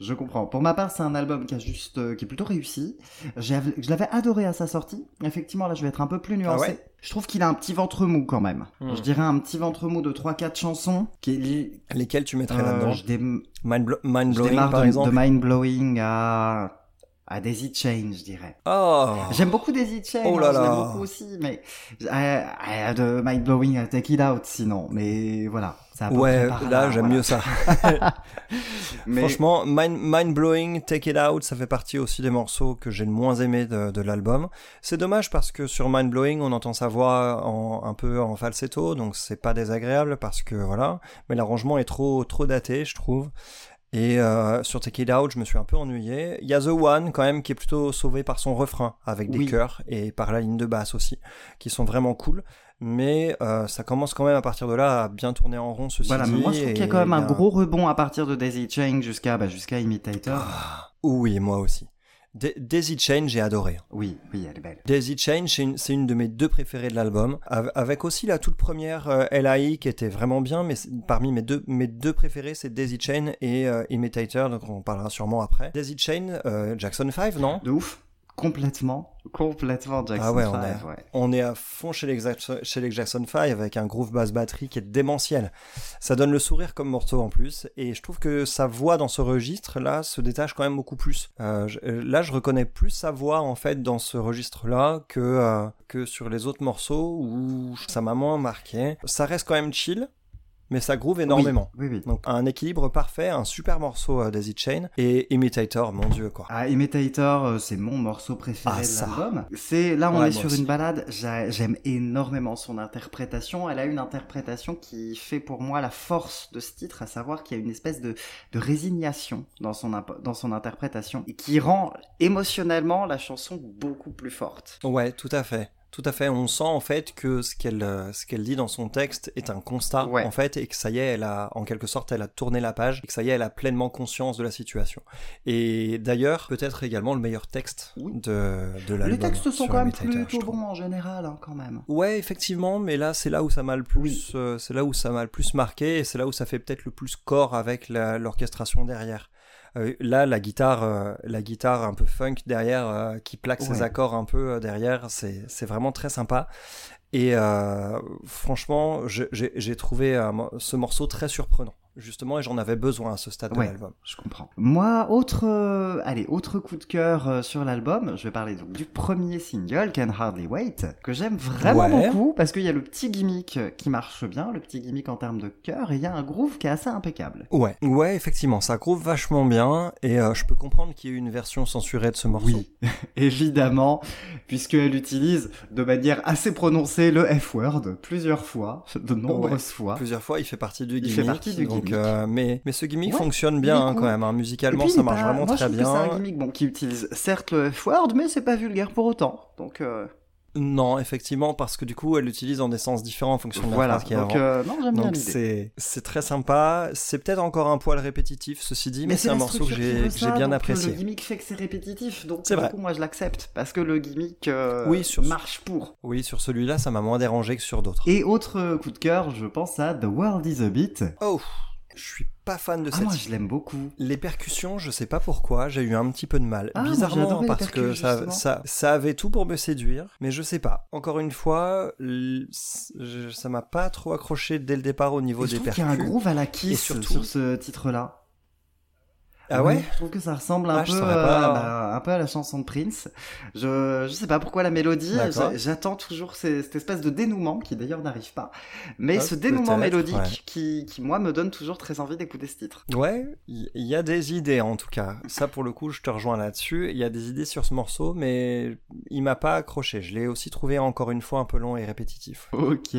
[SPEAKER 2] je comprends. Pour ma part c'est un album qui a juste, euh, qui est plutôt réussi. Je l'avais adoré à sa sortie. Effectivement là je vais être un peu plus nuancé.
[SPEAKER 3] Ah
[SPEAKER 2] je trouve qu'il a un petit ventre mou quand même. Hmm. Je dirais un petit ventre mou de 3-4 chansons. Qui
[SPEAKER 3] Lesquelles tu mettrais là-dedans
[SPEAKER 2] euh,
[SPEAKER 3] Mind, mind, Blowing par de, exemple
[SPEAKER 2] de Mind Blowing à à Daisy Chain, je dirais.
[SPEAKER 3] Oh.
[SPEAKER 2] J'aime beaucoup Daisy Chain,
[SPEAKER 3] oh là
[SPEAKER 2] hein, là. beaucoup aussi, mais euh, de Mind Blowing à Take It Out sinon, mais voilà.
[SPEAKER 3] ouais, là, j'aime mieux ça. Franchement, Mind, Mind, Blowing, Take It Out, ça fait partie aussi des morceaux que j'ai le moins aimé de, de l'album. C'est dommage parce que sur Mind Blowing, on entend sa voix en, un peu en falsetto, donc c'est pas désagréable parce que voilà, mais l'arrangement est trop trop daté, je trouve. Et euh, sur Take It Out, je me suis un peu ennuyé. Il y a The One quand même qui est plutôt sauvé par son refrain avec des chœurs et par la ligne de basse aussi, qui sont vraiment cool. Mais euh, ça commence quand même à partir de là à bien tourner en rond ceci
[SPEAKER 2] voilà,
[SPEAKER 3] dit.
[SPEAKER 2] moi je trouve qu'il y a quand même un gros rebond à partir de Daisy Chain jusqu'à bah, jusqu'à Imitator.
[SPEAKER 3] Ah, oui, moi aussi. Daisy Chain, j'ai adoré.
[SPEAKER 2] Oui, oui, elle est belle.
[SPEAKER 3] Daisy Chain, c'est une, de mes deux préférées de l'album. Avec aussi la toute première euh, LAI qui était vraiment bien, mais parmi mes deux, mes deux préférées, c'est Daisy Chain et euh, Imitator, donc on parlera sûrement après. Daisy Chain, euh, Jackson 5, non?
[SPEAKER 2] De ouf complètement, complètement Jackson ah ouais, on,
[SPEAKER 3] est, on est à fond chez les, chez les Jackson 5 avec un groove bass batterie qui est démentiel. Ça donne le sourire comme morceau en plus et je trouve que sa voix dans ce registre là se détache quand même beaucoup plus. Euh, euh, là, je reconnais plus sa voix en fait dans ce registre là que euh, que sur les autres morceaux où ça m'a moins marqué. Ça reste quand même chill mais ça groove énormément.
[SPEAKER 2] Oui, oui,
[SPEAKER 3] Donc un équilibre parfait, un super morceau euh, Daisy Chain et Imitator, mon dieu quoi.
[SPEAKER 2] Ah, Imitator, euh, c'est mon morceau préféré ah, de l'album. C'est là on est sur une balade, j'aime énormément son interprétation. Elle a une interprétation qui fait pour moi la force de ce titre, à savoir qu'il y a une espèce de, de résignation dans son dans son interprétation et qui rend émotionnellement la chanson beaucoup plus forte.
[SPEAKER 3] Ouais, tout à fait. Tout à fait. On sent en fait que ce qu'elle euh, ce qu'elle dit dans son texte est un constat en fait et que ça y est, elle a en quelque sorte elle a tourné la page et que ça y est, elle a pleinement conscience de la situation. Et d'ailleurs, peut-être également le meilleur texte de de l'album.
[SPEAKER 2] Les textes sont quand même plutôt bons en général hein, quand même.
[SPEAKER 3] Ouais, effectivement, mais là c'est là où ça m'a le plus euh, c'est là où ça m'a le plus marqué et c'est là où ça fait peut-être le plus corps avec l'orchestration derrière. Euh, là, la guitare, euh, la guitare un peu funk derrière, euh, qui plaque ses accords un peu derrière, c'est vraiment très sympa. Et franchement, j'ai trouvé ce morceau très surprenant justement, et j'en avais besoin à ce stade de l'album.
[SPEAKER 2] Je comprends. Moi, autre, euh, allez, autre coup de cœur euh, sur l'album, je vais parler donc du premier single, Can Hardly Wait, que j'aime vraiment beaucoup parce qu'il y a le petit gimmick qui marche bien, le petit gimmick en termes de cœur, et il y a un groove qui est assez impeccable.
[SPEAKER 3] Ouais, ouais, effectivement, ça groove vachement bien, et euh, je peux comprendre qu'il y ait une version censurée de ce morceau.
[SPEAKER 2] Oui, évidemment, puisqu'elle utilise de manière assez prononcée le F-word plusieurs fois, de nombreuses fois.
[SPEAKER 3] Plusieurs fois, il fait partie du gimmick.
[SPEAKER 2] Il fait partie du gimmick
[SPEAKER 3] Donc, euh, mais, mais ce gimmick
[SPEAKER 2] Ouais,
[SPEAKER 3] fonctionne bien hein, quand même. hein. Musicalement,
[SPEAKER 2] puis,
[SPEAKER 3] ça marche
[SPEAKER 2] pas-
[SPEAKER 3] vraiment
[SPEAKER 2] moi,
[SPEAKER 3] très
[SPEAKER 2] je
[SPEAKER 3] bien.
[SPEAKER 2] C'est un gimmick bon, qui utilise certes le F-word, mais c'est pas vulgaire pour autant. Donc euh,
[SPEAKER 3] Non, effectivement, parce que du coup, elle l'utilise en des sens différents en fonction de la
[SPEAKER 2] voilà.
[SPEAKER 3] phrase qui
[SPEAKER 2] Donc euh, non, j'aime bien
[SPEAKER 3] Donc
[SPEAKER 2] l'idée.
[SPEAKER 3] c'est très sympa. C'est peut-être encore un poil répétitif, ceci dit, mais, c'est un morceau que j'ai bien
[SPEAKER 2] donc,
[SPEAKER 3] apprécié.
[SPEAKER 2] Le gimmick fait que c'est répétitif, donc du
[SPEAKER 3] vrai.
[SPEAKER 2] coup, moi je l'accepte parce que le gimmick euh,
[SPEAKER 3] Oui, sur ce-
[SPEAKER 2] marche pour.
[SPEAKER 3] Oui, sur celui-là, ça m'a moins dérangé que sur d'autres.
[SPEAKER 2] Et autre coup de cœur, je pense à The World Is a Beat.
[SPEAKER 3] Oh, je suis pas fan de
[SPEAKER 2] Ah
[SPEAKER 3] cette.
[SPEAKER 2] moi je l'aime beaucoup.
[SPEAKER 3] Les percussions, je sais pas pourquoi, j'ai eu un petit peu de mal.
[SPEAKER 2] Ah,
[SPEAKER 3] Bizarrement, parce que ça, ça, ça avait tout pour me séduire, mais je sais pas. Encore une fois, ça m'a pas trop accroché dès le départ au niveau
[SPEAKER 2] Et
[SPEAKER 3] des
[SPEAKER 2] trouve
[SPEAKER 3] percus.
[SPEAKER 2] qu'il y a un groove à la Kiss
[SPEAKER 3] surtout-
[SPEAKER 2] sur ce titre-là.
[SPEAKER 3] Ah ouais
[SPEAKER 2] Oui, Je trouve que ça ressemble un
[SPEAKER 3] Ah,
[SPEAKER 2] peu, euh, bah, un peu à la chanson de Prince. Je, je sais pas pourquoi la mélodie. J'attends toujours ces- cette espèce de dénouement qui d'ailleurs n'arrive pas. Mais
[SPEAKER 3] Ah,
[SPEAKER 2] ce dénouement mélodique
[SPEAKER 3] ouais.
[SPEAKER 2] qui, qui moi me donne toujours très envie d'écouter ce titre.
[SPEAKER 3] Ouais, il y, y a des idées en tout cas. Ça pour le coup, je te rejoins là-dessus. Il y a des idées sur ce morceau, mais il m'a pas accroché. Je l'ai aussi trouvé encore une fois un peu long et répétitif.
[SPEAKER 2] Ok.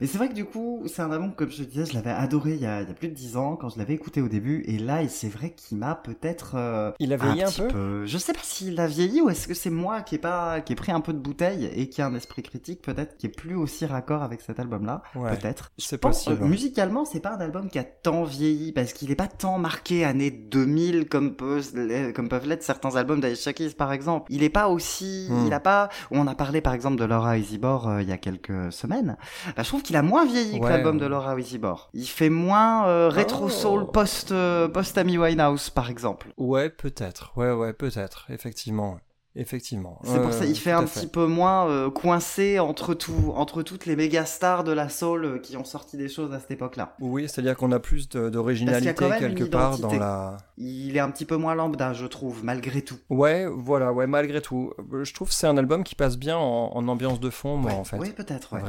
[SPEAKER 2] Mais c'est vrai que du coup, c'est un album, comme je te disais, je l'avais adoré il y, a, il y a plus de 10 ans quand je l'avais écouté au début. Et là, c'est vrai qu'il m'a peut-être. euh,
[SPEAKER 3] Il a vieilli un
[SPEAKER 2] petit
[SPEAKER 3] peu
[SPEAKER 2] Je sais pas s'il a vieilli ou est-ce que c'est moi qui ai pas qui ai pris un peu de bouteille et qui a un esprit critique peut-être qui est plus aussi raccord avec cet album-là.
[SPEAKER 3] Ouais.
[SPEAKER 2] Peut-être.
[SPEAKER 3] C'est
[SPEAKER 2] Je pense,
[SPEAKER 3] possible.
[SPEAKER 2] euh, musicalement, c'est pas un album qui a tant vieilli parce qu'il est pas tant marqué années 2000 comme peuvent, comme peuvent l'être certains albums d'Alicia Keys par exemple. Il est pas aussi,
[SPEAKER 3] Hmm.
[SPEAKER 2] il a pas, on a parlé par exemple de Laura Isibor euh, il y a quelques semaines. Bah, je trouve qu'il a moins vieilli que l'album de Laura Isibor. Il fait moins euh, rétro
[SPEAKER 3] Oh.
[SPEAKER 2] soul post euh, post Amy Winehouse par exemple.
[SPEAKER 3] Ouais, peut-être. Ouais, ouais, peut-être. Effectivement. Effectivement.
[SPEAKER 2] C'est pour ça, il fait un petit peu moins euh, coincé entre tout, entre toutes les méga stars de la soul euh, qui ont sorti des choses à cette époque-là.
[SPEAKER 3] Oui, c'est-à-dire qu'on a plus d'originalité quelque part dans la.
[SPEAKER 2] Il est un petit peu moins lambda, je trouve, malgré tout.
[SPEAKER 3] Ouais, voilà, ouais, malgré tout. Je trouve que c'est un album qui passe bien en, en ambiance de fond, moi,
[SPEAKER 2] Ouais,
[SPEAKER 3] en fait.
[SPEAKER 2] Oui, peut-être. Ouais.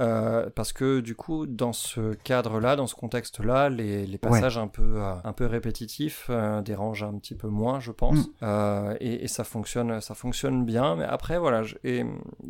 [SPEAKER 3] Euh, parce que du coup, dans ce cadre-là, dans ce contexte-là, les, les passages un peu euh, un peu répétitifs euh, dérangent un petit peu moins, je pense.
[SPEAKER 2] Mm.
[SPEAKER 3] Euh, et, et ça fonctionne, ça fonctionne bien. Mais après, voilà, je- et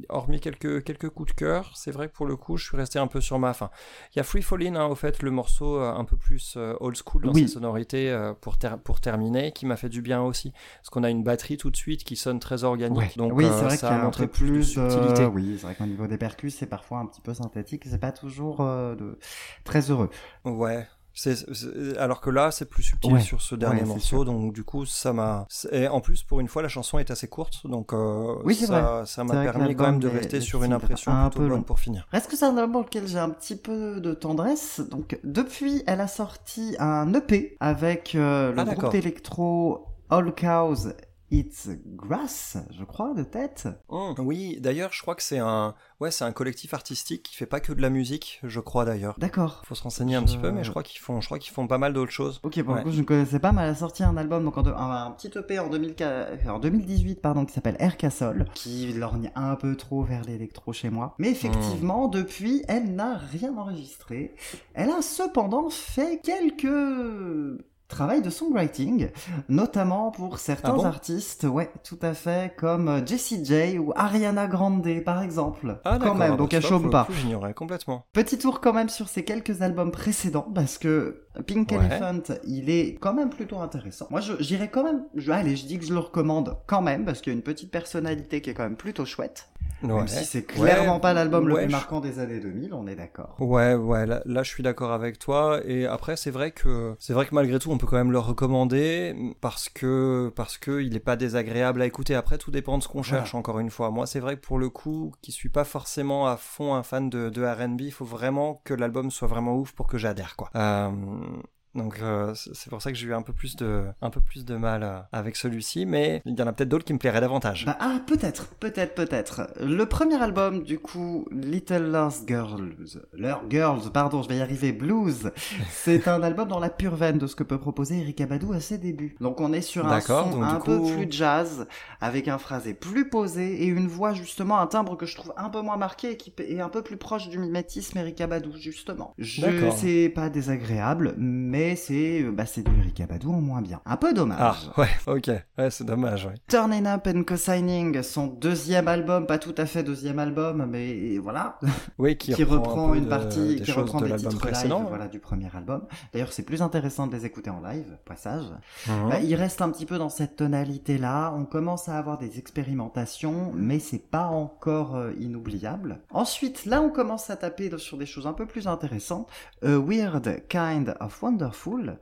[SPEAKER 3] hormis quelques quelques coups de cœur, c'est vrai que pour le coup, je suis resté un peu sur ma fin. Il y a Free Fallin', hein, au fait, le morceau un peu plus old school dans
[SPEAKER 2] Oui.
[SPEAKER 3] ses sonorités euh, pour ter- pour terminer, qui m'a fait du bien aussi, parce qu'on a une batterie tout de suite qui sonne très organique.
[SPEAKER 2] Ouais.
[SPEAKER 3] Donc
[SPEAKER 2] oui,
[SPEAKER 3] euh,
[SPEAKER 2] c'est vrai
[SPEAKER 3] ça
[SPEAKER 2] a
[SPEAKER 3] montré plus de subtilité.
[SPEAKER 2] Oui, c'est vrai qu'au niveau des percus, c'est parfois un petit peu synthétique. C'est pas toujours euh, de... très heureux.
[SPEAKER 3] Ouais. C'est- alors que là, c'est plus subtil
[SPEAKER 2] Ouais.
[SPEAKER 3] sur ce dernier
[SPEAKER 2] Ouais,
[SPEAKER 3] morceau, donc du coup, ça m'a. Et en plus, pour une fois, la chanson est assez courte, donc euh,
[SPEAKER 2] Oui,
[SPEAKER 3] ça, m'a permis quand même de rester
[SPEAKER 2] est
[SPEAKER 3] sur une
[SPEAKER 2] un
[SPEAKER 3] impression
[SPEAKER 2] peu
[SPEAKER 3] plutôt bonne
[SPEAKER 2] long.
[SPEAKER 3] pour finir.
[SPEAKER 2] Reste que c'est un album pour lequel j'ai un petit peu de tendresse? Donc, depuis, elle a sorti un EP avec euh, le
[SPEAKER 3] Ah,
[SPEAKER 2] groupe d'électro All Cows It's Grass, je crois, de tête.
[SPEAKER 3] Oui, d'ailleurs, je crois que c'est un, ouais, c'est un collectif artistique qui fait pas que de la musique, je crois d'ailleurs.
[SPEAKER 2] D'accord.
[SPEAKER 3] Faut se renseigner un
[SPEAKER 2] Je-
[SPEAKER 3] petit peu, mais je crois qu'ils font, je crois qu'ils font pas mal d'autres choses.
[SPEAKER 2] Ok, pour
[SPEAKER 3] Ouais.
[SPEAKER 2] le coup, je ne connaissais pas, mais elle a sorti un album, donc en un, un petit EP en, 2004 en 2018, pardon, qui s'appelle Air Castle, qui lorgne un peu trop vers l'électro chez moi. Mais effectivement, depuis, elle n'a rien enregistré. Elle a cependant fait quelques travail de songwriting, notamment pour certains
[SPEAKER 3] Ah bon
[SPEAKER 2] artistes, ouais, tout à fait, comme euh, Jessie J ou Ariana Grande, par exemple.
[SPEAKER 3] Ah,
[SPEAKER 2] quand même,
[SPEAKER 3] bah,
[SPEAKER 2] donc elle chôme pas.
[SPEAKER 3] J'ignorais complètement.
[SPEAKER 2] Petit tour quand même sur ses quelques albums précédents parce que Pink
[SPEAKER 3] Ouais.
[SPEAKER 2] Elephant, il est quand même plutôt intéressant. Moi, j'irais quand même, je, allez, je dis que je le recommande quand même parce qu'il y a une petite personnalité qui est quand même plutôt chouette.
[SPEAKER 3] Ouais.
[SPEAKER 2] Même si c'est clairement
[SPEAKER 3] Ouais,
[SPEAKER 2] pas l'album le plus
[SPEAKER 3] je-
[SPEAKER 2] marquant des années 2000, on est d'accord.
[SPEAKER 3] Ouais, ouais, là, là, je suis d'accord avec toi. Et après, c'est vrai que c'est vrai que malgré tout, on peut quand même le recommander parce que parce que il est pas désagréable à écouter. Après, tout dépend de ce qu'on
[SPEAKER 2] Voilà.
[SPEAKER 3] cherche. Encore une fois, moi, c'est vrai que pour le coup, qui suis pas forcément à fond un fan de, de R&B, il faut vraiment que l'album soit vraiment ouf pour que j'adhère, quoi. Euh, donc euh, c'est pour ça que j'ai eu un peu plus de un peu plus de mal euh, avec celui-ci, mais il y en a peut-être d'autres qui me plairaient davantage.
[SPEAKER 2] Bah, ah, peut-être, peut-être, peut-être. Le premier album, du coup, Little Lost Girls, Leur Girls, pardon, je vais y arriver, Blues, c'est un album dans la pure veine de ce que peut proposer Erika Badu à ses débuts. Donc on est sur un son
[SPEAKER 3] donc
[SPEAKER 2] un peu plus jazz, avec un phrasé plus posé et une voix justement, un timbre que je trouve un peu moins marqué et qui est un peu plus proche du mimétisme Erika Badu, justement. Je c'est pas désagréable, mais c'est bah, c'est du Ricabadou en moins bien. Un peu dommage.
[SPEAKER 3] Ah, ouais, ok. Ouais, c'est dommage, ouais.
[SPEAKER 2] Turning Up and Co-Signing, son deuxième album, pas tout à fait deuxième album, mais voilà,
[SPEAKER 3] Oui, qui,
[SPEAKER 2] qui, reprend,
[SPEAKER 3] un
[SPEAKER 2] une
[SPEAKER 3] de-
[SPEAKER 2] partie, qui reprend
[SPEAKER 3] de
[SPEAKER 2] des titres live,
[SPEAKER 3] précédent.
[SPEAKER 2] voilà, du premier album. D'ailleurs, c'est plus intéressant de les écouter en live, passage.
[SPEAKER 3] Mhm.
[SPEAKER 2] Bah, il reste un petit peu dans cette tonalité-là. On commence à avoir des expérimentations, mais c'est pas encore euh, inoubliable. Ensuite, là, on commence à taper sur des choses un peu plus intéressantes. A Weird Kind of Wonderful.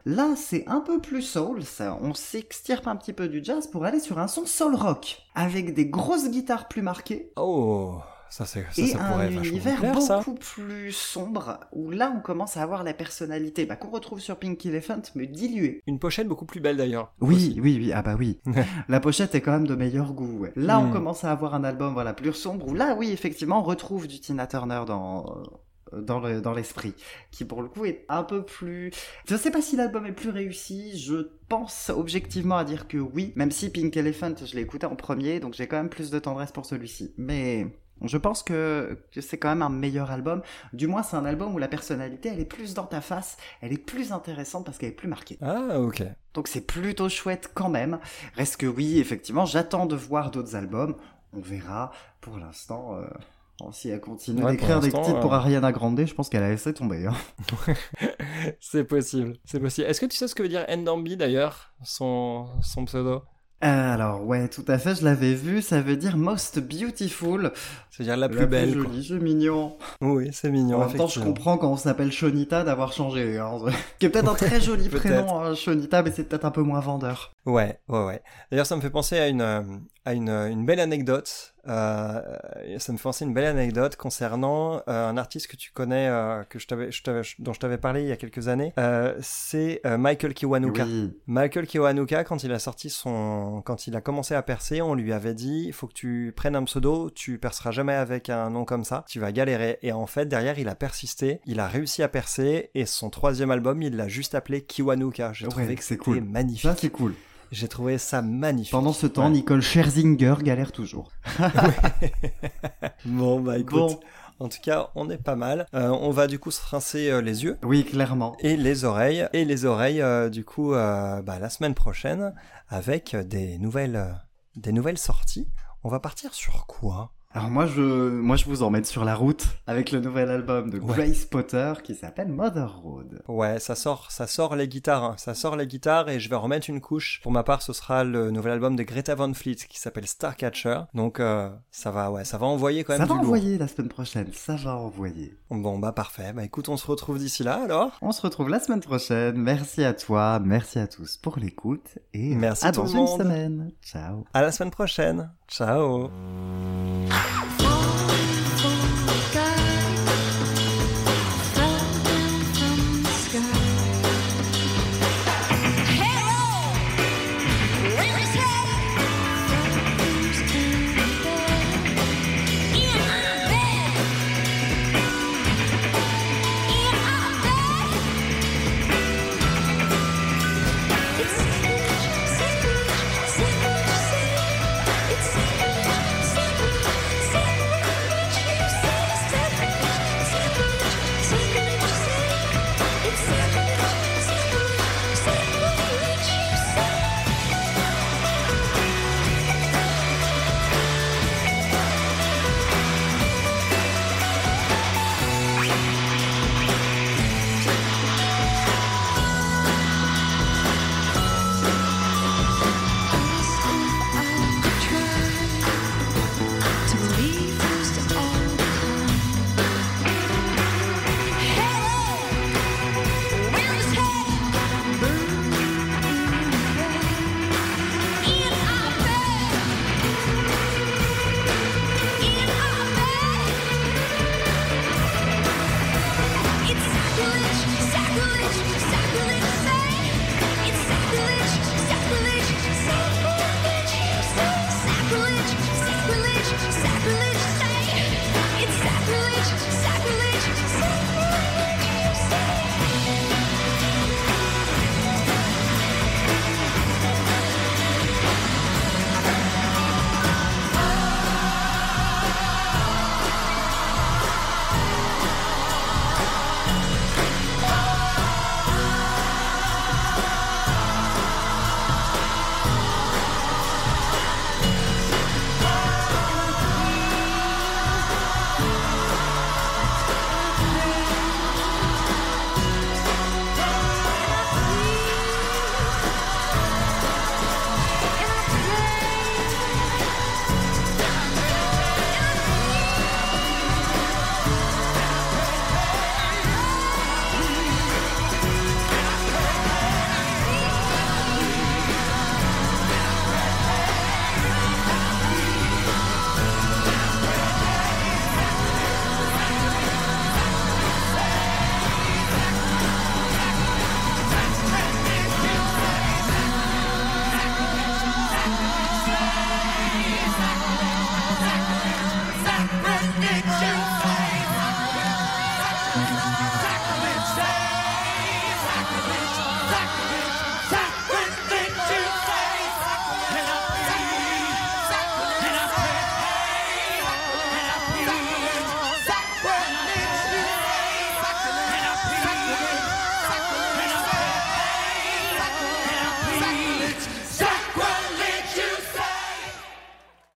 [SPEAKER 2] Là, c'est un peu plus soul. Ça, on s'extirpe un petit peu du jazz pour aller sur un son soul rock avec des grosses guitares plus marquées
[SPEAKER 3] Oh, ça, c'est, ça,
[SPEAKER 2] et
[SPEAKER 3] ça
[SPEAKER 2] un
[SPEAKER 3] pourrait vachement
[SPEAKER 2] univers beaucoup plus sombre où là, on commence à avoir la personnalité bah, qu'on retrouve sur Pink Elephant, mais diluée.
[SPEAKER 3] Une pochette beaucoup plus belle d'ailleurs.
[SPEAKER 2] Oui,
[SPEAKER 3] aussi.
[SPEAKER 2] oui, oui, ah bah oui. la pochette est quand même de meilleur goût. ouais. Là, on
[SPEAKER 3] Hmm.
[SPEAKER 2] commence à avoir un album voilà plus sombre où là, oui, effectivement, on retrouve du Tina Turner dans dans le- dans l'esprit, qui pour le coup est un peu plus. Je sais pas si l'album est plus réussi. Je pense objectivement à dire que oui, même si Pink Elephant, je l'ai écouté en premier, donc j'ai quand même plus de tendresse pour celui-ci. Mais je pense que, que c'est quand même un meilleur album. Du moins, c'est un album où la personnalité, elle est plus dans ta face, elle est plus intéressante parce qu'elle est plus marquée.
[SPEAKER 3] Ah, ok.
[SPEAKER 2] Donc c'est plutôt chouette quand même. Reste que oui, effectivement, j'attends de voir d'autres albums. On verra. Pour l'instant, euh, si elle continue
[SPEAKER 3] Ouais,
[SPEAKER 2] d'écrire des titres pour
[SPEAKER 3] euh,
[SPEAKER 2] Ariana Grande, je pense qu'elle a laissé tomber. hein.
[SPEAKER 3] c'est possible, c'est possible. Est-ce que tu sais ce que veut dire Ndambi d'ailleurs, son, son pseudo?
[SPEAKER 2] Euh, alors ouais, tout à fait, je l'avais vu. Ça veut dire most beautiful.
[SPEAKER 3] C'est-à-dire la plus belle. quoi.
[SPEAKER 2] jolie, c'est mignon.
[SPEAKER 3] Oui, c'est mignon.
[SPEAKER 2] en même temps, je comprends quand on s'appelle Shonita d'avoir changé. Hein. Qui est peut-être un très joli prénom, hein, Shonita, mais c'est peut-être un peu moins vendeur.
[SPEAKER 3] Ouais, ouais, ouais. D'ailleurs, ça me fait penser à une, euh, à une, une belle anecdote. Euh, ça me fait penser une belle anecdote concernant euh, un artiste que tu connais, euh, que je t'avais, je t'avais- dont je t'avais parlé il y a quelques années. Euh, c'est euh, Michael Kiwanuka.
[SPEAKER 2] Oui.
[SPEAKER 3] Michael Kiwanuka, quand il a sorti son, quand il a commencé à percer, on lui avait dit, il faut que tu prennes un pseudo, tu perceras jamais avec un nom comme ça, tu vas galérer. Et en fait, derrière, il a persisté, il a réussi à percer, et son troisième album, il l'a juste appelé Kiwanuka. J'ai
[SPEAKER 2] Ouais,
[SPEAKER 3] trouvé que
[SPEAKER 2] c'est
[SPEAKER 3] c'était
[SPEAKER 2] cool.
[SPEAKER 3] magnifique.
[SPEAKER 2] Ça, c'est cool.
[SPEAKER 3] J'ai trouvé ça magnifique.
[SPEAKER 2] Pendant ce temps,
[SPEAKER 3] Ouais.
[SPEAKER 2] Nicole Scherzinger galère toujours.
[SPEAKER 3] Bon, bah écoute,
[SPEAKER 2] Bon.
[SPEAKER 3] en tout cas, on est pas mal. Euh, on va du coup se rincer euh, les yeux
[SPEAKER 2] Oui, clairement.
[SPEAKER 3] et les oreilles. Et les oreilles, euh, du coup, bah, la semaine prochaine, avec des nouvelles, des nouvelles sorties. On va partir sur quoi?
[SPEAKER 2] Alors moi je, moi je vous emmène sur la route avec le nouvel album de
[SPEAKER 3] Ouais.
[SPEAKER 2] Grace Potter qui s'appelle Mother Road.
[SPEAKER 3] Ouais, ça sort, ça sort les guitares, hein. ça sort les guitares et je vais remettre une couche. Pour ma part, ce sera le nouvel album de Greta Van Fleet qui s'appelle Starcatcher. Donc euh, ça va, ouais, ça va envoyer quand même
[SPEAKER 2] Ça va
[SPEAKER 3] lourd.
[SPEAKER 2] envoyer la semaine prochaine, ça va envoyer.
[SPEAKER 3] Bon bah parfait. Bah écoute, on se retrouve d'ici là alors.
[SPEAKER 2] On se retrouve la semaine prochaine. Merci à toi, merci à tous pour l'écoute et
[SPEAKER 3] Merci
[SPEAKER 2] à dans une semaine. Ciao.
[SPEAKER 3] À la semaine prochaine. Ciao.